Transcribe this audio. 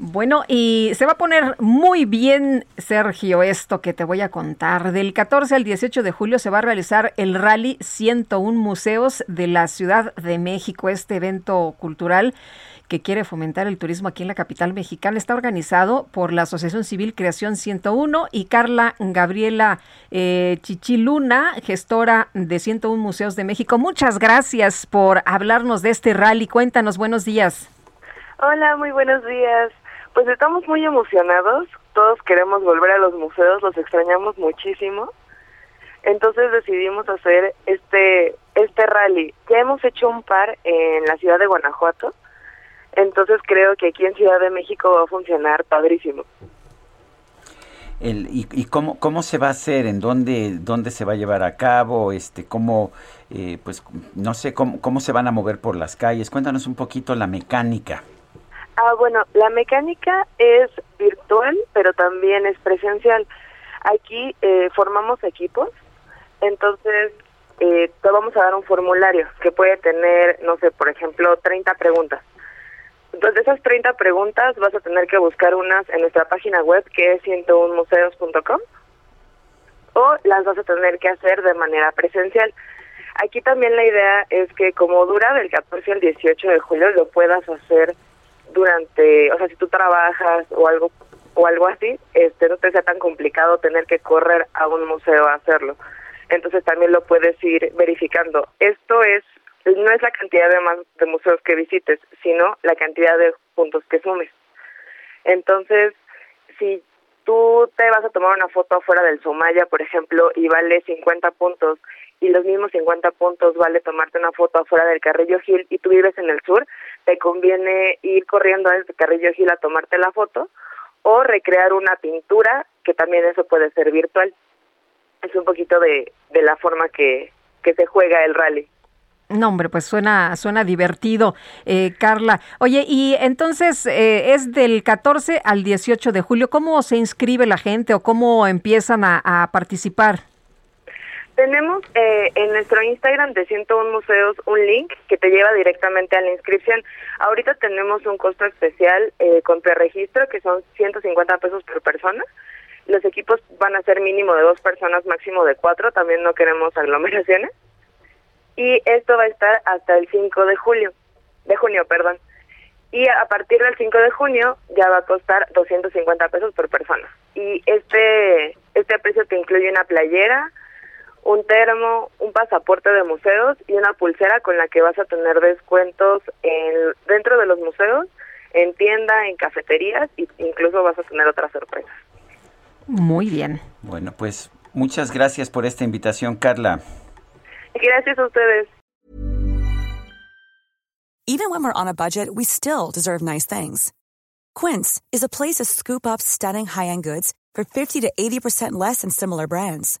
Bueno, y se va a poner muy bien, Sergio, esto que te voy a contar. Del 14 al 18 de julio se va a realizar el Rally 101 Museos de la Ciudad de México, este evento cultural que quiere fomentar el turismo aquí en la capital mexicana. Está organizado por la Asociación Civil Creación 101 y Carla Gabriela eh, Chichiluna, gestora de 101 Museos de México. Muchas gracias por hablarnos de este rally. Cuéntanos, buenos días. Hola, muy buenos días. Pues estamos muy emocionados, todos queremos volver a los museos, los extrañamos muchísimo. Entonces decidimos hacer este este rally. Ya hemos hecho un par en la ciudad de Guanajuato. Entonces creo que aquí en Ciudad de México va a funcionar padrísimo. El, y, y cómo, cómo se va a hacer? ¿En dónde, dónde se va a llevar a cabo? Este, ¿Cómo, eh, pues, no sé, cómo, cómo se van a mover por las calles? Cuéntanos un poquito la mecánica. Ah, bueno, la mecánica es virtual, pero también es presencial. Aquí eh, formamos equipos, entonces eh, te vamos a dar un formulario que puede tener, no sé, por ejemplo, 30 preguntas. Entonces, de esas 30 preguntas vas a tener que buscar unas en nuestra página web que es 101museos.com o las vas a tener que hacer de manera presencial. Aquí también la idea es que como dura del 14 al 18 de julio lo puedas hacer durante, o sea, si tú trabajas o algo o algo así, este no te sea tan complicado tener que correr a un museo a hacerlo. Entonces también lo puedes ir verificando. Esto es no es la cantidad de museos que visites, sino la cantidad de puntos que sumes. Entonces, si tú te vas a tomar una foto afuera del Somaya, por ejemplo, y vale 50 puntos y los mismos 50 puntos vale tomarte una foto afuera del Carrillo Gil y tú vives en el sur, te conviene ir corriendo desde Carrillo Gil a tomarte la foto o recrear una pintura, que también eso puede ser virtual. Es un poquito de, de la forma que, que se juega el rally. No, hombre, pues suena, suena divertido, eh, Carla. Oye, y entonces eh, es del 14 al 18 de julio. ¿Cómo se inscribe la gente o cómo empiezan a, a participar? Tenemos eh, en nuestro Instagram de 101 Museos un link que te lleva directamente a la inscripción. Ahorita tenemos un costo especial eh, con preregistro que son 150 pesos por persona. Los equipos van a ser mínimo de dos personas, máximo de cuatro. También no queremos aglomeraciones. Y esto va a estar hasta el 5 de julio, de junio, perdón. Y a partir del 5 de junio ya va a costar 250 pesos por persona. Y este este precio te incluye una playera, un termo, un pasaporte de museos y una pulsera con la que vas a tener descuentos en, dentro de los museos, en tienda, en cafeterías e incluso vas a tener otras sorpresas. Muy bien. Bueno, pues muchas gracias por esta invitación, Carla. Gracias a ustedes. Even when we're on a budget, we still deserve nice things. Quince is a place to scoop up stunning high-end goods for 50 to 80% less than similar brands.